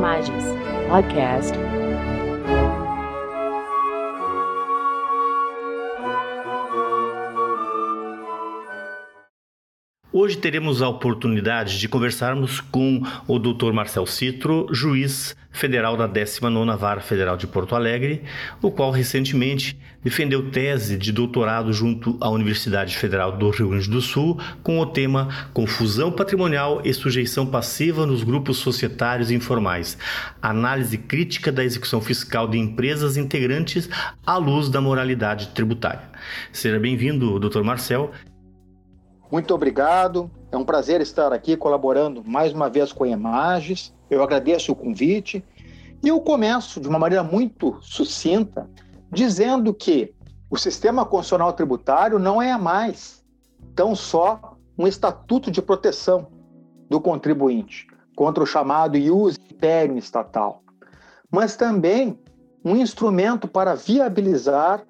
Imagens Podcast. Hoje teremos a oportunidade de conversarmos com o Dr. Marcel Citro, juiz federal da 19ª Vara Federal de Porto Alegre, o qual recentemente defendeu tese de doutorado junto à Universidade Federal do Rio Grande do Sul com o tema Confusão Patrimonial e Sujeição Passiva nos Grupos Societários Informais, análise crítica da execução fiscal de empresas integrantes à luz da moralidade tributária. Seja bem-vindo, Dr. Marcel, muito obrigado. É um prazer estar aqui colaborando mais uma vez com a Imagens. Eu agradeço o convite. E eu começo de uma maneira muito sucinta, dizendo que o sistema constitucional tributário não é mais tão só um estatuto de proteção do contribuinte contra o chamado ius imperium estatal, mas também um instrumento para viabilizar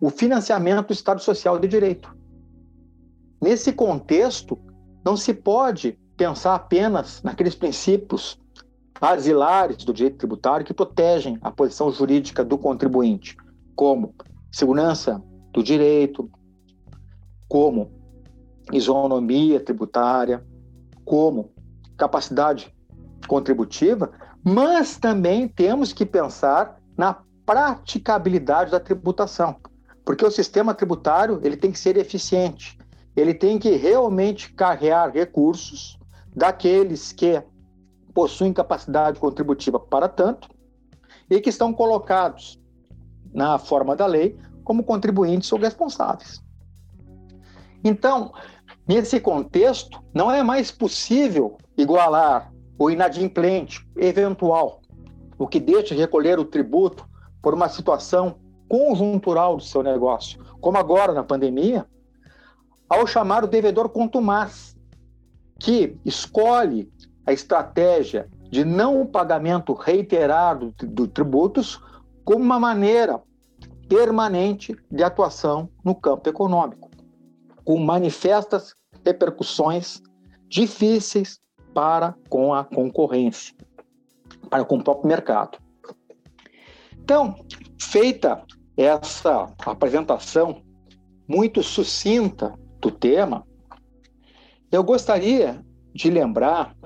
o financiamento do Estado Social de Direito. Nesse contexto, não se pode pensar apenas naqueles princípios basilares do direito tributário que protegem a posição jurídica do contribuinte, como segurança do direito, como isonomia tributária, como capacidade contributiva, mas também temos que pensar na praticabilidade da tributação, porque o sistema tributário ele tem que ser eficiente, ele tem que realmente carregar recursos daqueles que possuem capacidade contributiva para tanto e que estão colocados na forma da lei como contribuintes ou responsáveis. Então, nesse contexto, não é mais possível igualar o inadimplente eventual, o que deixa de recolher o tributo por uma situação conjuntural do seu negócio, como agora na pandemia, ao chamar o devedor contumaz, que escolhe a estratégia de não pagamento reiterado de tributos como uma maneira permanente de atuação no campo econômico, com manifestas repercussões difíceis para com a concorrência, para com o próprio mercado. Então, feita essa apresentação muito sucinta do tema, eu gostaria de lembrar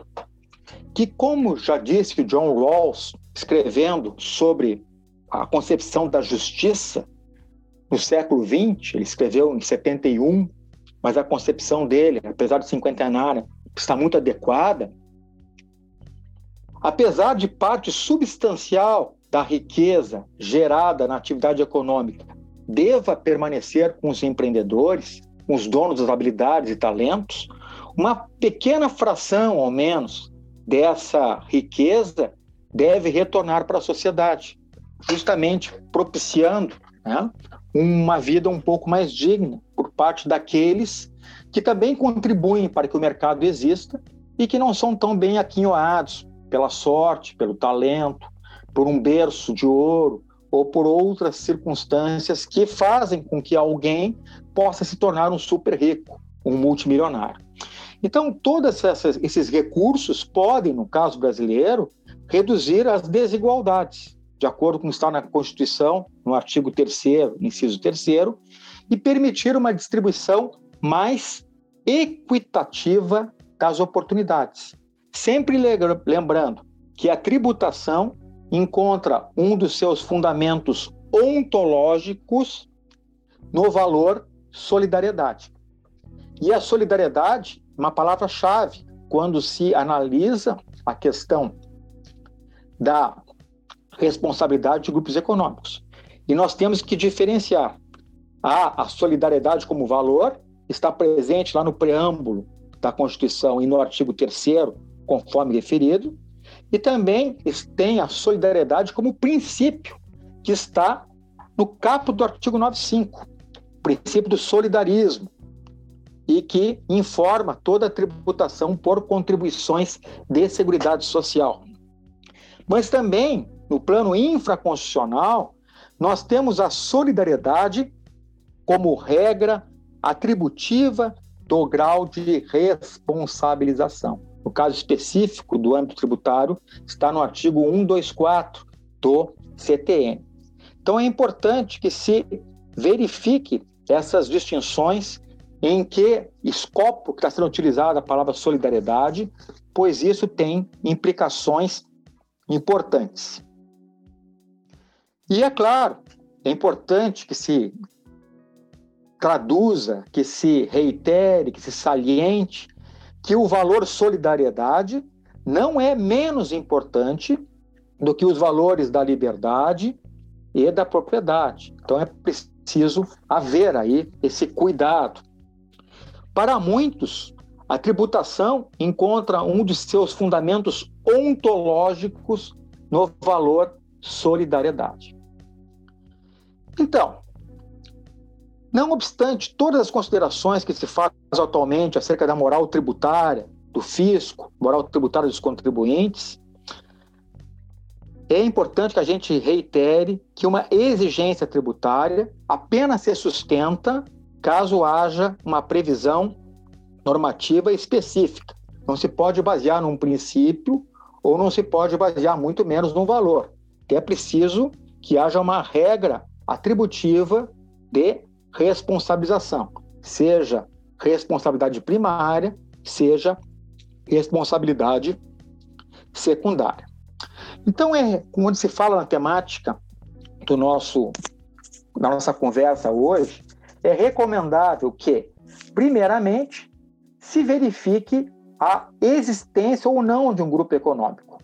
que, como já disse John Rawls, escrevendo sobre a concepção da justiça no século XX, ele escreveu em 71, mas a concepção dele, apesar de cinquentenária, está muito adequada. Apesar de parte substancial da riqueza gerada na atividade econômica deva permanecer com os empreendedores, com os donos das habilidades e talentos, uma pequena fração, ao menos, dessa riqueza deve retornar para a sociedade, justamente propiciando né, uma vida um pouco mais digna por parte daqueles que também contribuem para que o mercado exista e que não são tão bem aquinhoados pela sorte, pelo talento, por um berço de ouro ou por outras circunstâncias que fazem com que alguém possa se tornar um super rico, um multimilionário. Então, todos esses recursos podem, no caso brasileiro, reduzir as desigualdades, de acordo com o que está na Constituição, no artigo 3, inciso 3, e permitir uma distribuição mais equitativa das oportunidades. Sempre lembrando que a tributação encontra um dos seus fundamentos ontológicos no valor solidariedade. E a solidariedade uma palavra-chave quando se analisa a questão da responsabilidade de grupos econômicos. E nós temos que diferenciar a, a solidariedade como valor, está presente lá no preâmbulo da Constituição e no artigo 3 conforme referido, e também tem a solidariedade como princípio que está no caput do artigo 95, o princípio do solidarismo, e que informa toda a tributação por contribuições de seguridade social. Mas também, no plano infraconstitucional, nós temos a solidariedade como regra atributiva do grau de responsabilização. no caso específico do âmbito tributário, está no artigo 124 do CTN. Então é importante que se verifique essas distinções em que escopo está sendo utilizada a palavra solidariedade, pois isso tem implicações importantes. E é claro, é importante que se traduza, que se reitere, que se saliente que o valor solidariedade não é menos importante do que os valores da liberdade e da propriedade. Então é preciso haver aí esse cuidado. Para muitos, a tributação encontra um de seus fundamentos ontológicos no valor solidariedade. Então, não obstante todas as considerações que se faz atualmente acerca da moral tributária, do fisco, moral tributária dos contribuintes, é importante que a gente reitere que uma exigência tributária apenas se sustenta caso haja uma previsão normativa específica. Não se pode basear num princípio ou não se pode basear muito menos num valor. É preciso que haja uma regra atributiva de responsabilização, seja responsabilidade primária, seja responsabilidade secundária. Então, é quando se fala na temática do nosso, da nossa conversa hoje, é recomendável que, primeiramente, se verifique a existência ou não de um grupo econômico,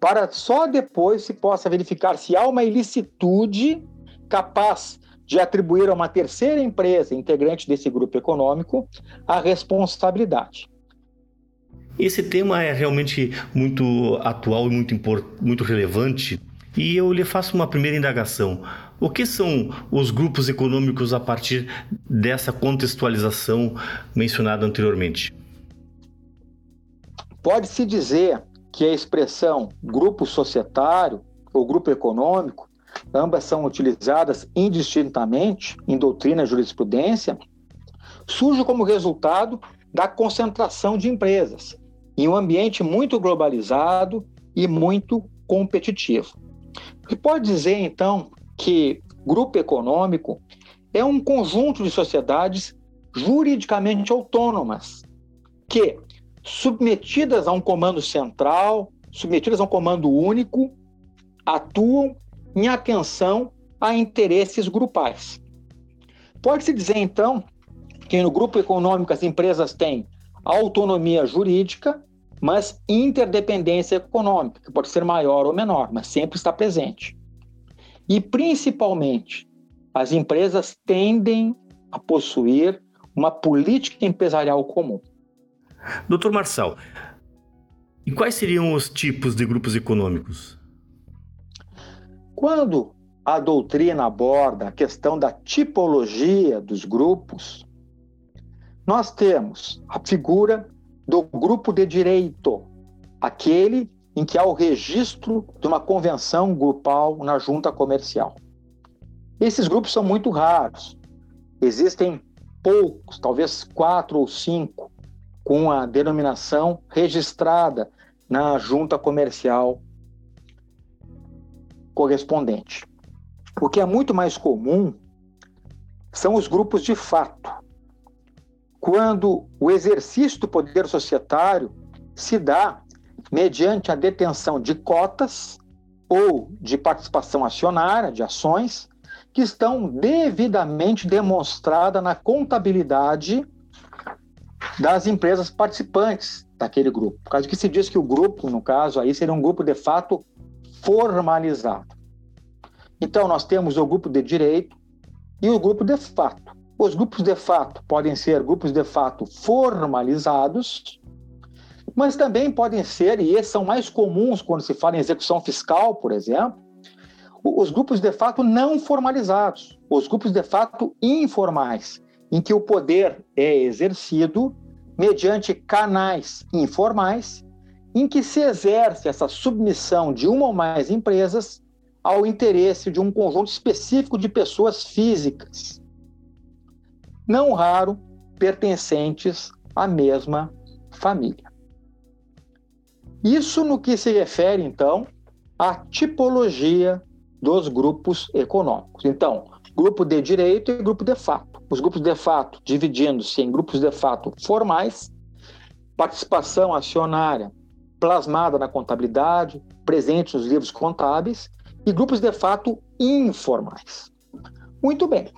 para só depois se possa verificar se há uma ilicitude capaz de atribuir a uma terceira empresa integrante desse grupo econômico a responsabilidade. Esse tema é realmente muito atual e muito, muito relevante. E eu lhe faço uma primeira indagação. O que são os grupos econômicos a partir dessa contextualização mencionada anteriormente? Pode-se dizer que a expressão grupo societário ou grupo econômico ambas são utilizadas indistintamente em doutrina e jurisprudência, surge como resultado da concentração de empresas em um ambiente muito globalizado e muito competitivo. E pode dizer, então, que grupo econômico é um conjunto de sociedades juridicamente autônomas que, submetidas a um comando central, submetidas a um comando único, atuam em atenção a interesses grupais. Pode-se dizer, então, que no grupo econômico as empresas têm autonomia jurídica, mas interdependência econômica, que pode ser maior ou menor, mas sempre está presente. E, principalmente, as empresas tendem a possuir uma política empresarial comum. Doutor Marçal, e quais seriam os tipos de grupos econômicos? Quando a doutrina aborda a questão da tipologia dos grupos, nós temos a figura do grupo de direito, aquele em que há o registro de uma convenção grupal na junta comercial. Esses grupos são muito raros. Existem poucos, talvez quatro ou cinco, com a denominação registrada na junta comercial correspondente. O que é muito mais comum são os grupos de fato, quando o exercício do poder societário se dá mediante a detenção de cotas ou de participação acionária, de ações, que estão devidamente demonstradas na contabilidade das empresas participantes daquele grupo. Por causa que se diz que o grupo, no caso aí, seria um grupo de fato formalizado. Então, nós temos o grupo de direito e o grupo de fato. Os grupos de fato podem ser grupos de fato formalizados, mas também podem ser, e esses são mais comuns quando se fala em execução fiscal, por exemplo, os grupos de fato não formalizados, os grupos de fato informais, em que o poder é exercido mediante canais informais em que se exerce essa submissão de uma ou mais empresas ao interesse de um conjunto específico de pessoas físicas, não raro pertencentes à mesma família. Isso no que se refere, então, à tipologia dos grupos econômicos. Então, grupo de direito e grupo de fato. Os grupos de fato dividindo-se em grupos de fato formais, participação acionária plasmada na contabilidade, presente nos livros contábeis, e grupos de fato informais. Muito bem.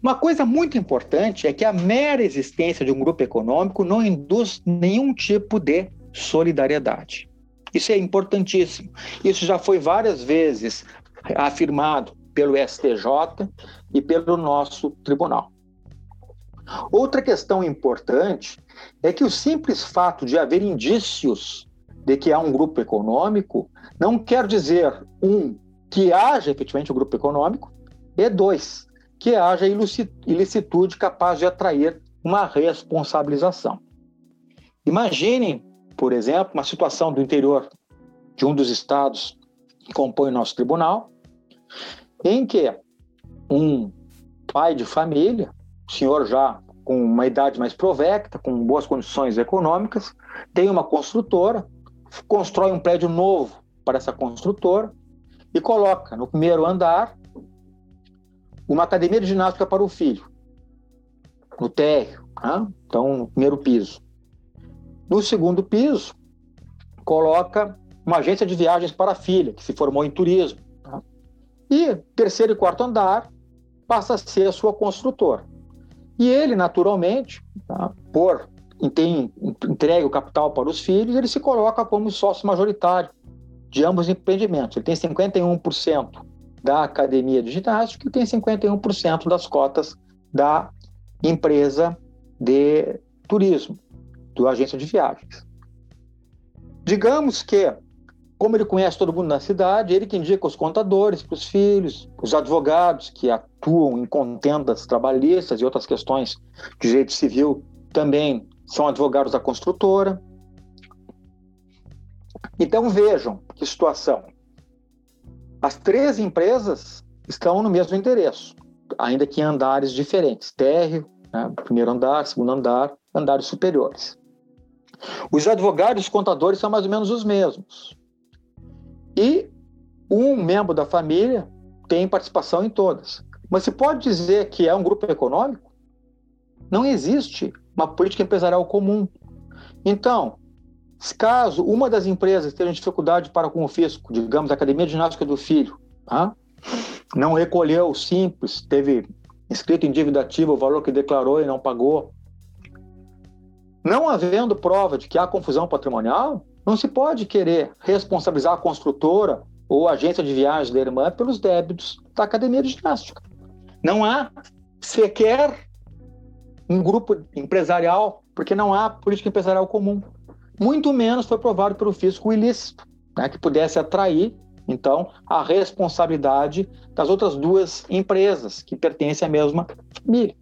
Uma coisa muito importante é que a mera existência de um grupo econômico não induz nenhum tipo de solidariedade. Isso é importantíssimo. Isso já foi várias vezes afirmado pelo STJ e pelo nosso tribunal. Outra questão importante é que o simples fato de haver indícios de que há um grupo econômico não quer dizer, um, que haja efetivamente um grupo econômico, e dois, que haja ilicitude capaz de atrair uma responsabilização. Imaginem, por exemplo, uma situação do interior de um dos estados que compõe o nosso tribunal, em que um pai de família, senhor já com uma idade mais provecta, com boas condições econômicas, tem uma construtora, constrói um prédio novo para essa construtora e coloca no primeiro andar uma academia de ginástica para o filho, no térreo, né? então primeiro piso. No segundo piso, coloca uma agência de viagens para a filha, que se formou em turismo. Tá? E terceiro e quarto andar passa a ser a sua construtora. E ele, naturalmente, tá? por tem entregue o capital para os filhos, ele se coloca como sócio majoritário de ambos os empreendimentos. Ele tem 51% da academia de ginástica e tem 51% das cotas da empresa de turismo, do agência de viagens. Digamos que, como ele conhece todo mundo na cidade, ele que indica os contadores para os filhos, os advogados que atuam em contendas trabalhistas e outras questões de direito civil também são advogados da construtora. Então vejam que situação. As três empresas estão no mesmo endereço, ainda que em andares diferentes: térreo, né, primeiro andar, segundo andar, andares superiores. Os advogados e os contadores são mais ou menos os mesmos. E um membro da família tem participação em todas. Mas se pode dizer que é um grupo econômico? Não existe uma política empresarial comum. Então, Caso uma das empresas tenha dificuldade para com o fisco, digamos, a Academia de Ginástica do Filho, tá? não recolheu simples, teve inscrito em dívida ativa o valor que declarou e não pagou, não havendo prova de que há confusão patrimonial, não se pode querer responsabilizar a construtora ou a agência de viagens da irmã pelos débitos da academia de ginástica. Não há sequer um grupo empresarial, porque não há política empresarial comum muito menos foi provado pelo fisco ilícito, né, que pudesse atrair, então, a responsabilidade das outras duas empresas que pertencem à mesma família.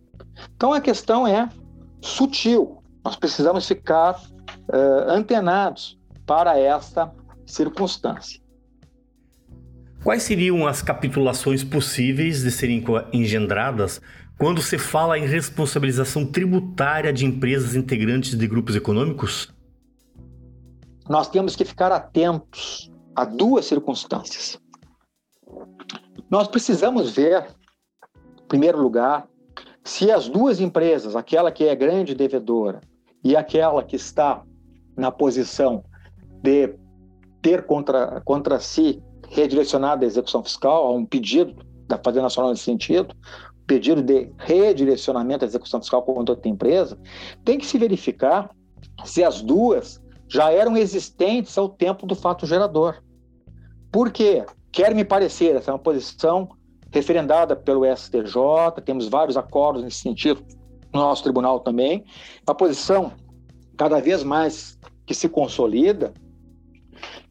Então, a questão é sutil. Nós precisamos ficar uh, antenados para esta circunstância. Quais seriam as capitulações possíveis de serem engendradas quando se fala em responsabilização tributária de empresas integrantes de grupos econômicos? Nós temos que ficar atentos a duas circunstâncias. Nós precisamos ver, em primeiro lugar, se as duas empresas, aquela que é grande devedora e aquela que está na posição de ter contra, contra si redirecionada a execução fiscal, um pedido da Fazenda Nacional nesse sentido, pedido de redirecionamento da execução fiscal contra outra empresa, tem que se verificar se as duas já eram existentes ao tempo do fato gerador. Por quê? Quer me parecer, essa é uma posição referendada pelo STJ, temos vários acordos nesse sentido no nosso tribunal também, uma posição cada vez mais que se consolida,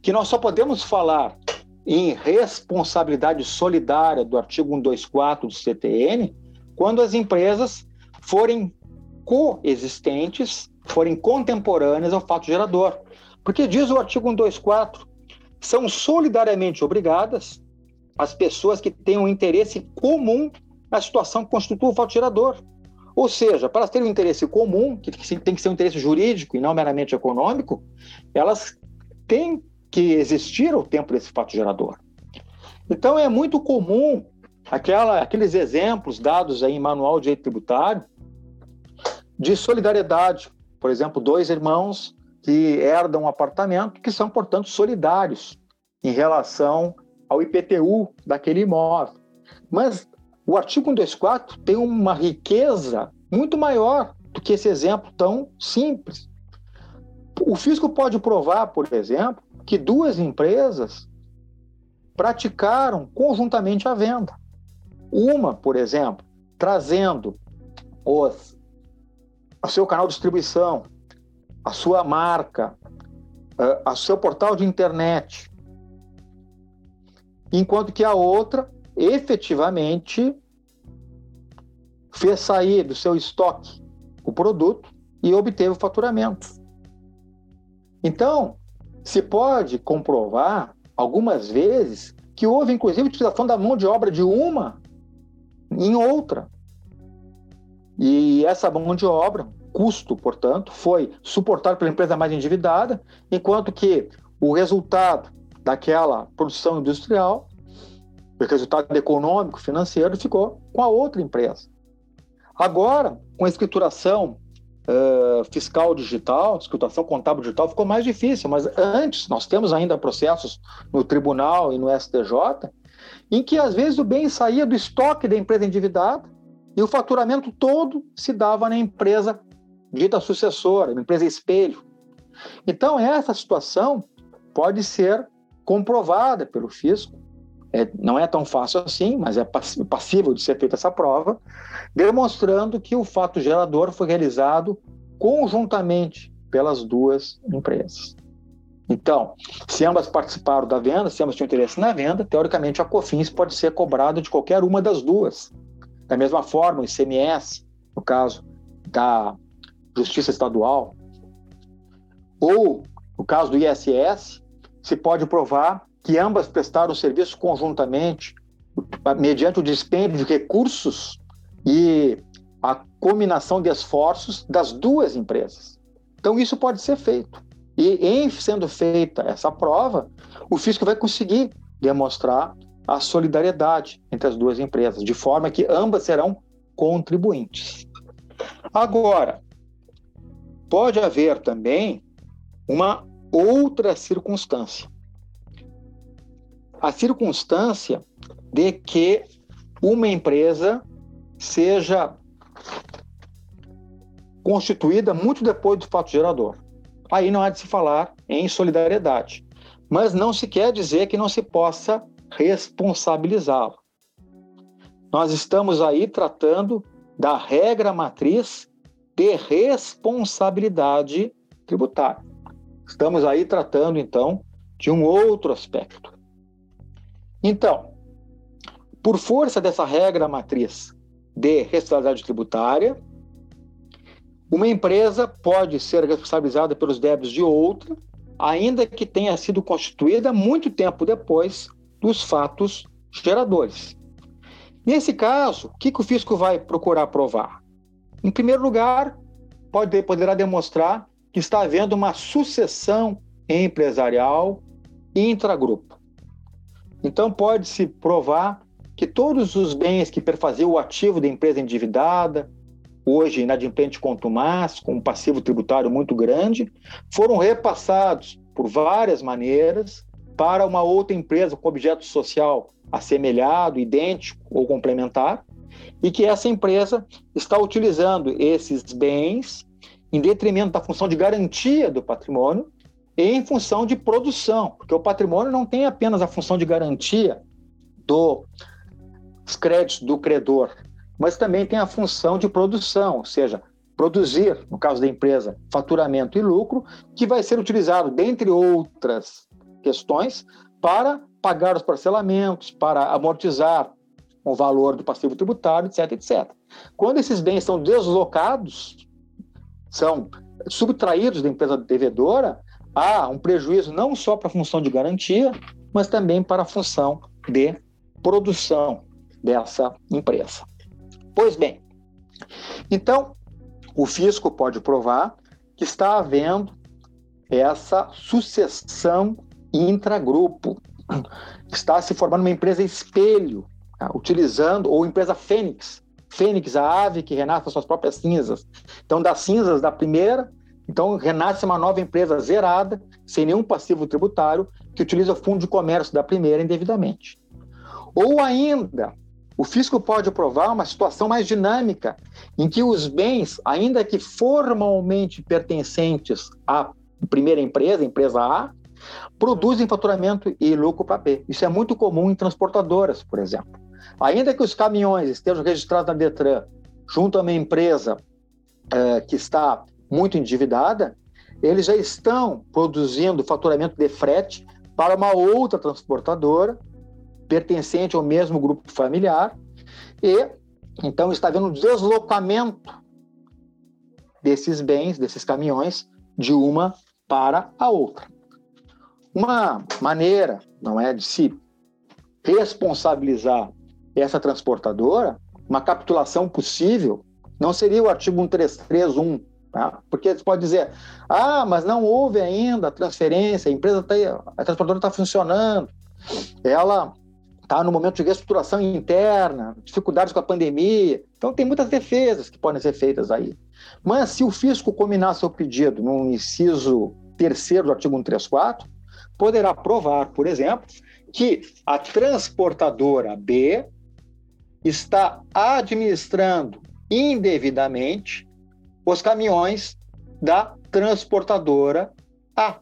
que nós só podemos falar em responsabilidade solidária do artigo 124 do CTN quando as empresas forem coexistentes forem contemporâneas ao fato gerador. Porque diz o artigo 124, são solidariamente obrigadas as pessoas que têm um interesse comum na situação que constitui o fato gerador. Ou seja, para terem um interesse comum, que tem que ser um interesse jurídico e não meramente econômico, elas tem que existir o tempo desse fato gerador. Então é muito comum aquela, aqueles exemplos dados aí em manual de direito tributário de solidariedade. Por exemplo, dois irmãos que herdam um apartamento que são, portanto, solidários em relação ao IPTU daquele imóvel. Mas o artigo 124 tem uma riqueza muito maior do que esse exemplo tão simples. O fisco pode provar, por exemplo, que duas empresas praticaram conjuntamente a venda. Uma, por exemplo, trazendo os, o seu canal de distribuição, a sua marca, o eh, seu portal de internet, enquanto que a outra efetivamente fez sair do seu estoque o produto e obteve o faturamento. Então, se pode comprovar algumas vezes que houve inclusive utilização da mão de obra de uma em outra. E essa mão de obra, custo, portanto, foi suportado pela empresa mais endividada, enquanto que o resultado daquela produção industrial, o resultado econômico, financeiro, ficou com a outra empresa. Agora, com a escrituração uh, fiscal digital, escrituração contábil digital, ficou mais difícil, mas antes nós temos ainda processos no tribunal e no STJ em que às vezes o bem saía do estoque da empresa endividada e o faturamento todo se dava na empresa dita sucessora, na empresa espelho. Então, essa situação pode ser comprovada pelo fisco. É, não é tão fácil assim, mas é passível de ser feita essa prova, demonstrando que o fato gerador foi realizado conjuntamente pelas duas empresas. Então, se ambas participaram da venda, se ambas tinham interesse na venda, teoricamente a COFINS pode ser cobrada de qualquer uma das duas. Da mesma forma, o ICMS, no caso da Justiça Estadual, ou no caso do ISS, se pode provar que ambas prestaram serviço conjuntamente, mediante o dispêndio de recursos e a combinação de esforços das duas empresas. Então, isso pode ser feito. E em sendo feita essa prova, o fisco vai conseguir demonstrar a solidariedade entre as duas empresas, de forma que ambas serão contribuintes. Agora, pode haver também uma outra circunstância. A circunstância de que uma empresa seja constituída muito depois do fato gerador aí não há de se falar em solidariedade. Mas não se quer dizer que não se possa responsabilizá-lo. Nós estamos aí tratando da regra matriz de responsabilidade tributária. Estamos aí tratando, então, de um outro aspecto. Então, por força dessa regra matriz de responsabilidade tributária, uma empresa pode ser responsabilizada pelos débitos de outra, ainda que tenha sido constituída muito tempo depois dos fatos geradores. Nesse caso, o que, que o fisco vai procurar provar? Em primeiro lugar, pode, poderá demonstrar que está havendo uma sucessão empresarial intragrupo. Então, pode-se provar que todos os bens que perfaziam o ativo da empresa endividada, hoje inadimplente contumaz, com um passivo tributário muito grande, foram repassados por várias maneiras para uma outra empresa com objeto social assemelhado, idêntico ou complementar, e que essa empresa está utilizando esses bens em detrimento da função de garantia do patrimônio e em função de produção, porque o patrimônio não tem apenas a função de garantia dos créditos do credor, mas também tem a função de produção, ou seja, produzir, no caso da empresa, faturamento e lucro, que vai ser utilizado, dentre outras questões, para pagar os parcelamentos, para amortizar o valor do passivo tributário, etc, etc. Quando esses bens são deslocados, são subtraídos da empresa devedora, há um prejuízo não só para a função de garantia, mas também para a função de produção dessa empresa. Pois bem, então o fisco pode provar que está havendo essa sucessão intragrupo. Está se formando uma empresa espelho, tá? utilizando, ou empresa Fênix. Fênix, a ave que renasce suas próprias cinzas. Então, das cinzas da primeira, então renasce uma nova empresa zerada, sem nenhum passivo tributário, que utiliza o fundo de comércio da primeira indevidamente. Ou ainda, o fisco pode aprovar uma situação mais dinâmica, em que os bens, ainda que formalmente pertencentes à primeira empresa, empresa A, produzem faturamento e lucro para B. Isso é muito comum em transportadoras, por exemplo. Ainda que os caminhões estejam registrados na Detran junto a uma empresa é, que está muito endividada, eles já estão produzindo faturamento de frete para uma outra transportadora pertencente ao mesmo grupo familiar e então está havendo um deslocamento desses bens, desses caminhões de uma para a outra. Uma maneira, não é, de se responsabilizar essa transportadora, uma capitulação possível, não seria o artigo 1331, tá? porque você pode dizer, ah, mas não houve ainda a transferência, a empresa está, a transportadora está funcionando, ela está no momento de reestruturação interna, dificuldades com a pandemia, então tem muitas defesas que podem ser feitas aí. Mas se o fisco combinar seu pedido no inciso terceiro do artigo 134, poderá provar, por exemplo, que a transportadora B está administrando indevidamente os caminhões da transportadora A.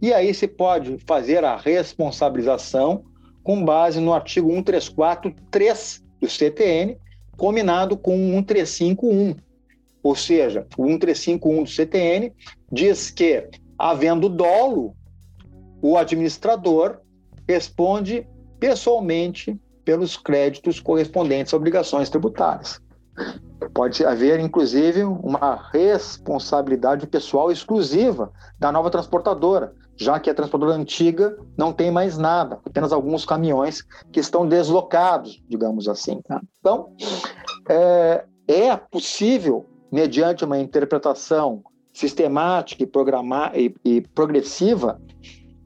E aí se pode fazer a responsabilização com base no artigo 134.3 do CTN, combinado com 1351. Ou seja, o 1351 do CTN diz que, havendo dolo, o administrador responde pessoalmente pelos créditos correspondentes a obrigações tributárias. Pode haver, inclusive, uma responsabilidade pessoal exclusiva da nova transportadora, já que a transportadora antiga não tem mais nada, apenas alguns caminhões que estão deslocados, digamos assim. Tá? Então, é, é, possível, mediante uma interpretação sistemática e, e, e progressiva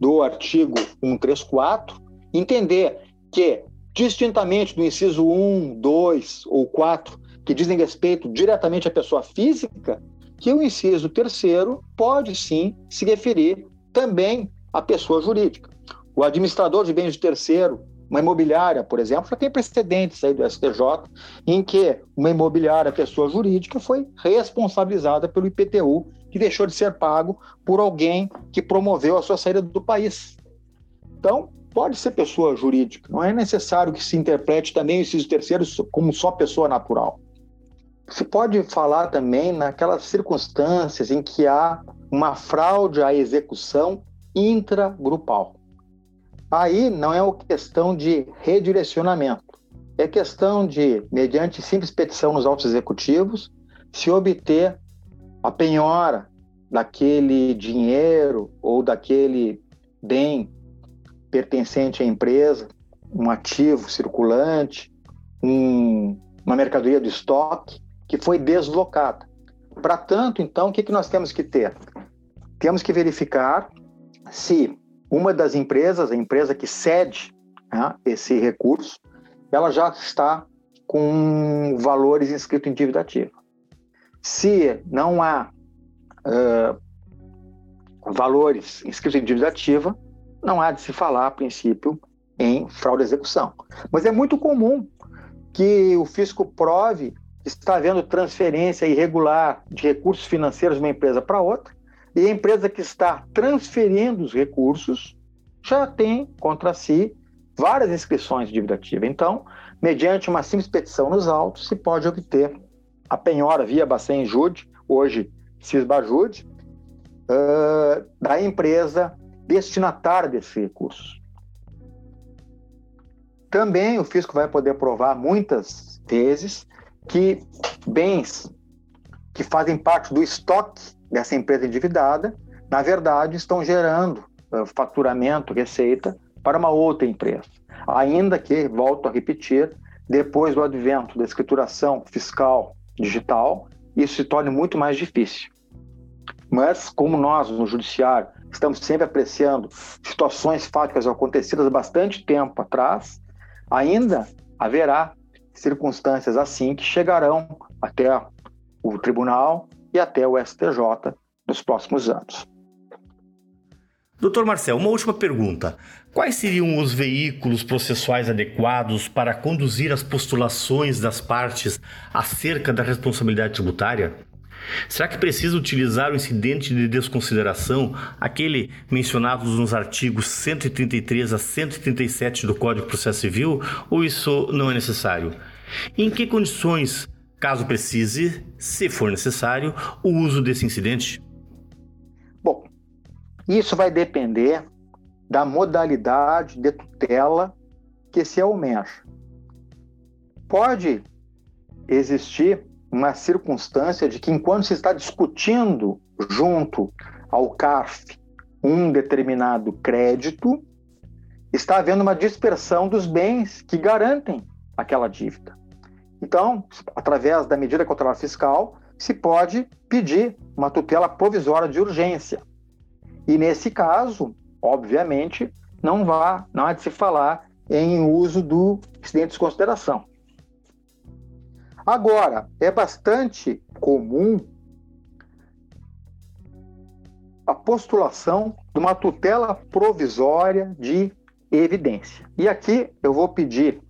do artigo 134, entender que distintamente do inciso 1, 2 ou 4, que dizem respeito diretamente à pessoa física, que o inciso terceiro pode sim se referir também à pessoa jurídica. O administrador de bens de terceiro, uma imobiliária, por exemplo, já tem precedentes aí do STJ em que uma imobiliária, pessoa jurídica, foi responsabilizada pelo IPTU, que deixou de ser pago por alguém que promoveu a sua saída do país. Então, pode ser pessoa jurídica, não é necessário que se interprete também o inciso terceiro como só pessoa natural. Se pode falar também naquelas circunstâncias em que há uma fraude à execução intragrupal. Aí não é uma questão de redirecionamento, é questão de, mediante simples petição nos autos executivos, se obter a penhora daquele dinheiro ou daquele bem pertencente à empresa, um ativo circulante, um, uma mercadoria de estoque que foi deslocada. Para tanto, então, o que, que nós temos que ter? Temos que verificar se uma das empresas, a empresa que cede né, esse recurso, ela já está com valores inscritos em dívida ativa. Se não há uh, valores inscritos em dívida ativa, não há de se falar, a princípio, em fraude à execução. Mas é muito comum que o fisco prove que está havendo transferência irregular de recursos financeiros de uma empresa para outra, e a empresa que está transferindo os recursos já tem contra si várias inscrições de dívida ativa. Então, mediante uma simples petição nos autos, se pode obter a penhora via Bacen Jude, hoje Cisbajude, uh, da empresa destinatária desses recursos. Também o fisco vai poder provar muitas vezes que bens que fazem parte do estoque dessa empresa endividada, na verdade, estão gerando uh, faturamento, receita para uma outra empresa. Ainda que, volto a repetir, depois do advento da escrituração fiscal digital, isso se torne muito mais difícil. Mas, como nós, no Judiciário, estamos sempre apreciando situações fáticas acontecidas há bastante tempo atrás, ainda haverá circunstâncias assim que chegarão até o tribunal e até o STJ nos próximos anos. Doutor Marcel, uma última pergunta. Quais seriam os veículos processuais adequados para conduzir as postulações das partes acerca da responsabilidade tributária? Será que precisa utilizar o incidente de desconsideração, aquele mencionado nos artigos 133 a 137 do Código de Processo Civil, ou isso não é necessário? Em que condições, caso precise, se for necessário, o uso desse incidente? Bom, isso vai depender da modalidade de tutela que se almeja. Pode existir uma circunstância de que, enquanto se está discutindo junto ao CARF um determinado crédito, está havendo uma dispersão dos bens que garantem aquela dívida. Então, através da medida cautelar fiscal, se pode pedir uma tutela provisória de urgência. E nesse caso, obviamente, não vá, não há de se falar em uso do excedente de desconsideração. Agora, é bastante comum a postulação de uma tutela provisória de evidência. E aqui eu vou pedir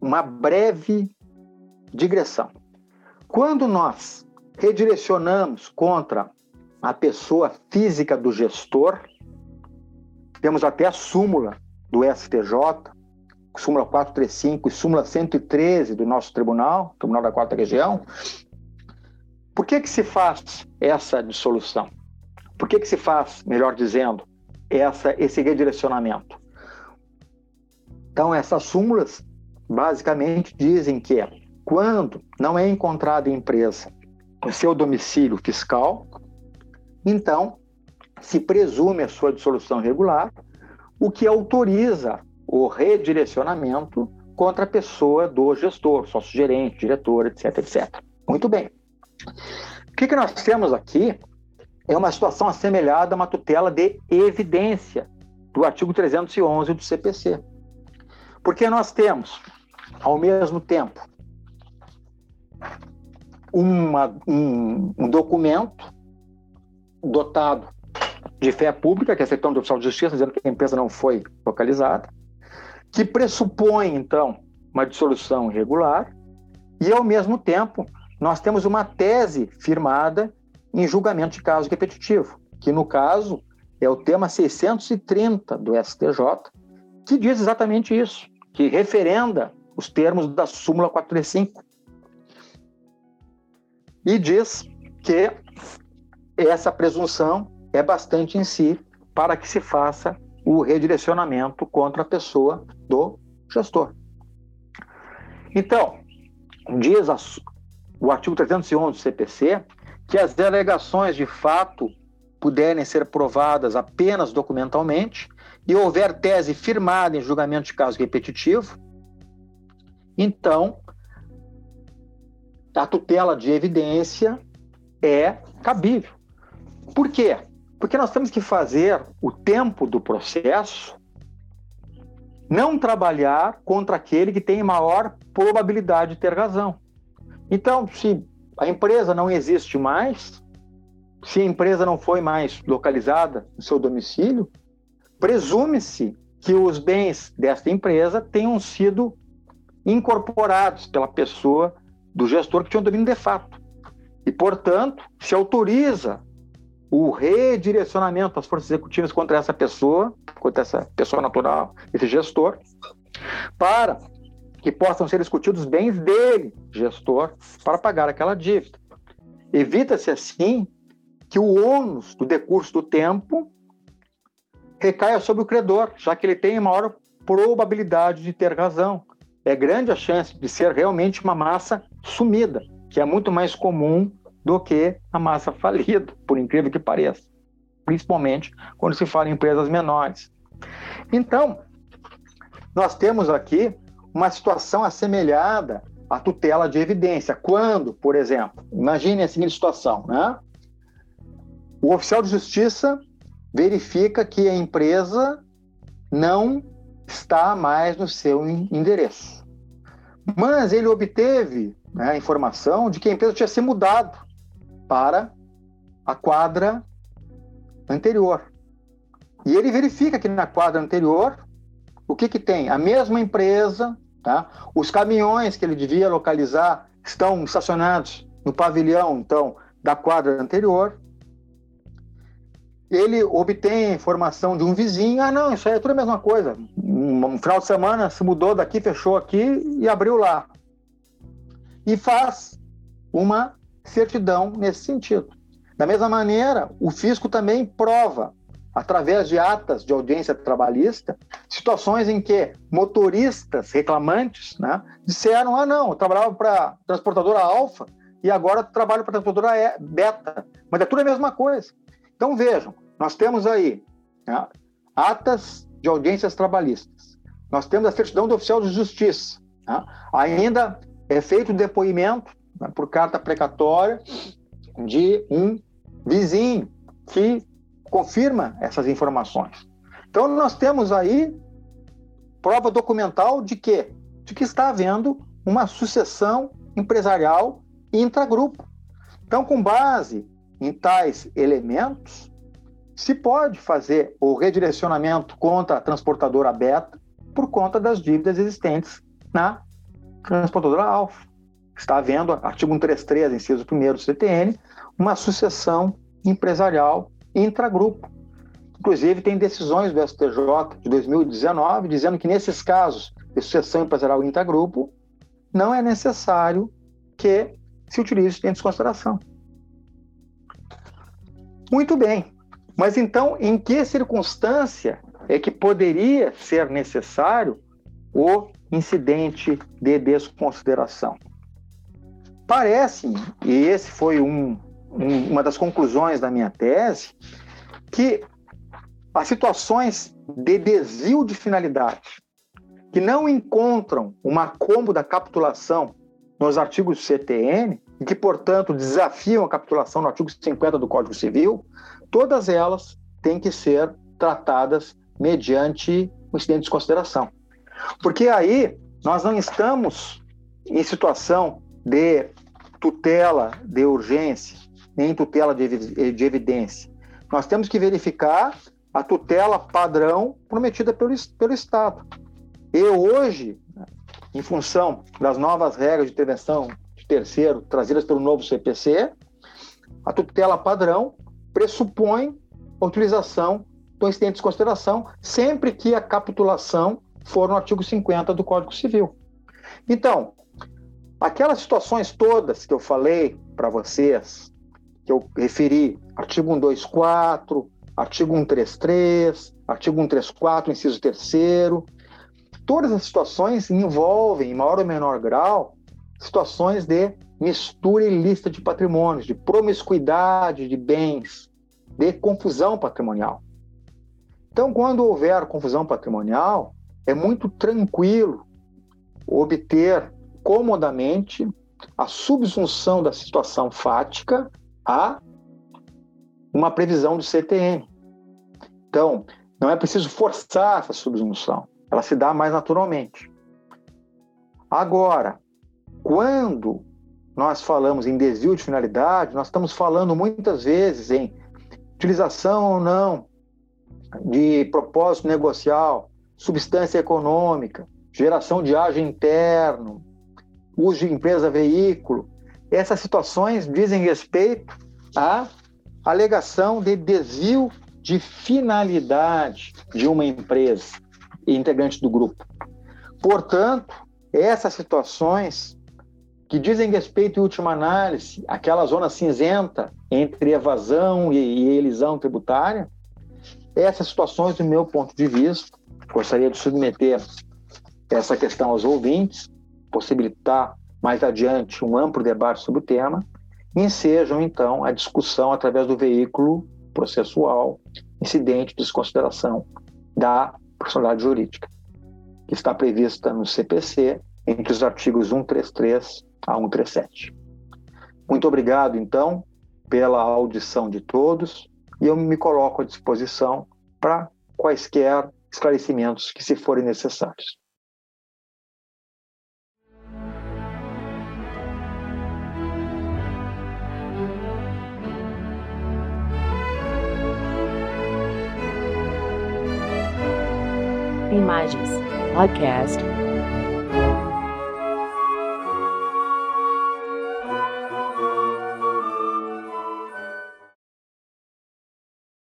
uma breve digressão. Quando nós redirecionamos contra a pessoa física do gestor, temos até a súmula do STJ, súmula 435 e súmula 113 do nosso tribunal, Tribunal da Quarta Região, por que que se faz essa dissolução? Por que que se faz, melhor dizendo, essa, esse redirecionamento? Então, essas súmulas basicamente dizem que quando não é encontrada empresa o seu domicílio fiscal, então se presume a sua dissolução regular, o que autoriza o redirecionamento contra a pessoa do gestor, sócio-gerente, diretor, etc, etc. Muito bem. O que, que nós temos aqui é uma situação assemelhada a uma tutela de evidência do artigo 311 do CPC. Porque nós temos, ao mesmo tempo, uma, um, um documento dotado de fé pública, que é a certidão do oficial de justiça, dizendo que a empresa não foi localizada, que pressupõe, então, uma dissolução irregular, e, ao mesmo tempo, nós temos uma tese firmada em julgamento de caso repetitivo, que, no caso, é o tema 630 do STJ, que diz exatamente isso, que referenda os termos da súmula 435. E diz que essa presunção é bastante em si para que se faça o redirecionamento contra a pessoa do gestor. Então, diz a, o artigo 311 do CPC que as delegações de fato puderem ser provadas apenas documentalmente e houver tese firmada em julgamento de caso repetitivo, então a tutela de evidência é cabível. Por quê? Porque nós temos que fazer o tempo do processo não trabalhar contra aquele que tem maior probabilidade de ter razão. Então, se a empresa não existe mais, se a empresa não foi mais localizada no seu domicílio, presume-se que os bens desta empresa tenham sido incorporados pela pessoa do gestor que tinha um domínio de fato. E, portanto, se autoriza o redirecionamento das forças executivas contra essa pessoa, contra essa pessoa natural, esse gestor, para que possam ser discutidos bens dele, gestor, para pagar aquela dívida. Evita-se assim que o ônus do decurso do tempo recaia sobre o credor, já que ele tem maior probabilidade de ter razão. É grande a chance de ser realmente uma massa sumida, que é muito mais comum do que a massa falida, por incrível que pareça. Principalmente quando se fala em empresas menores. Então, nós temos aqui uma situação assemelhada à tutela de evidência. Quando, por exemplo, imagine a seguinte situação, né? o oficial de justiça verifica que a empresa não está mais no seu endereço. Mas ele obteve né, a informação de que a empresa tinha se mudado para a quadra anterior. E ele verifica que na quadra anterior, o que, que tem? A mesma empresa, tá? os caminhões que ele devia localizar estão estacionados no pavilhão, então, da quadra anterior. Ele obtém a informação de um vizinho, ah, não, isso aí é tudo a mesma coisa. Um final de semana se mudou daqui, fechou aqui e abriu lá. E faz uma certidão nesse sentido. Da mesma maneira, o fisco também prova, através de atas de audiência trabalhista, situações em que motoristas reclamantes né, disseram: ah, não, eu trabalhava para transportadora Alfa e agora trabalho para transportadora Beta. Mas é tudo a mesma coisa. Então vejam, nós temos aí né, atas de audiências trabalhistas, nós temos a certidão do oficial de justiça, né, ainda é feito depoimento né, por carta precatória de um vizinho que confirma essas informações. Então nós temos aí prova documental de que de que está havendo uma sucessão empresarial intragrupo. Então, com base em tais elementos, se pode fazer o redirecionamento contra a transportadora beta por conta das dívidas existentes na transportadora alfa. Está havendo, artigo 133, inciso 1 do CTN, uma sucessão empresarial intragrupo. Inclusive, tem decisões do STJ de 2019 dizendo que nesses casos de sucessão empresarial intragrupo, não é necessário que se utilize dentro de consideração. Muito bem. Mas então, em que circunstância é que poderia ser necessário o incidente de desconsideração? Parece-me, e esse foi um, um, uma das conclusões da minha tese, que as situações de desvio de finalidade que não encontram uma cômoda capitulação nos artigos do CTN, e que, portanto, desafiam a capitulação no artigo 50 do Código Civil, todas elas têm que ser tratadas mediante o incidente de consideração. Porque aí nós não estamos em situação de tutela de urgência, nem tutela de, de evidência. Nós temos que verificar a tutela padrão prometida pelo, pelo Estado. E hoje, em função das novas regras de intervenção de terceiro trazidas pelo novo CPC, a tutela padrão pressupõe a utilização do incidente de consideração sempre que a capitulação for no artigo 50 do Código Civil. Então, aquelas situações todas que eu falei para vocês, que eu referi, artigo 124, artigo 133, artigo 134, inciso 3 todas as situações envolvem, em maior ou menor grau, situações de mistura ilícita de patrimônios, de promiscuidade de bens, de confusão patrimonial. Então, quando houver confusão patrimonial, é muito tranquilo obter comodamente a subsunção da situação fática a uma previsão do CTN. Então, não é preciso forçar essa subsunção ela se dá mais naturalmente. Agora, quando nós falamos em desvio de finalidade, nós estamos falando muitas vezes em utilização ou não de propósito negocial, substância econômica, geração de ágio interno, uso de empresa veículo. Essas situações dizem respeito à alegação de desvio de finalidade de uma empresa e integrantes do grupo. Portanto, essas situações que dizem respeito, em última análise, àquela zona cinzenta entre evasão e elisão tributária, essas situações, do meu ponto de vista, gostaria de submeter essa questão aos ouvintes, possibilitar mais adiante um amplo debate sobre o tema, ensejam, então, a discussão através do veículo processual, incidente de desconsideração da personalidade jurídica, que está prevista no CPC entre os artigos 133 a 137. Muito obrigado, então, pela audição de todos e eu me coloco à disposição para quaisquer esclarecimentos que se forem necessários. Imagens Podcast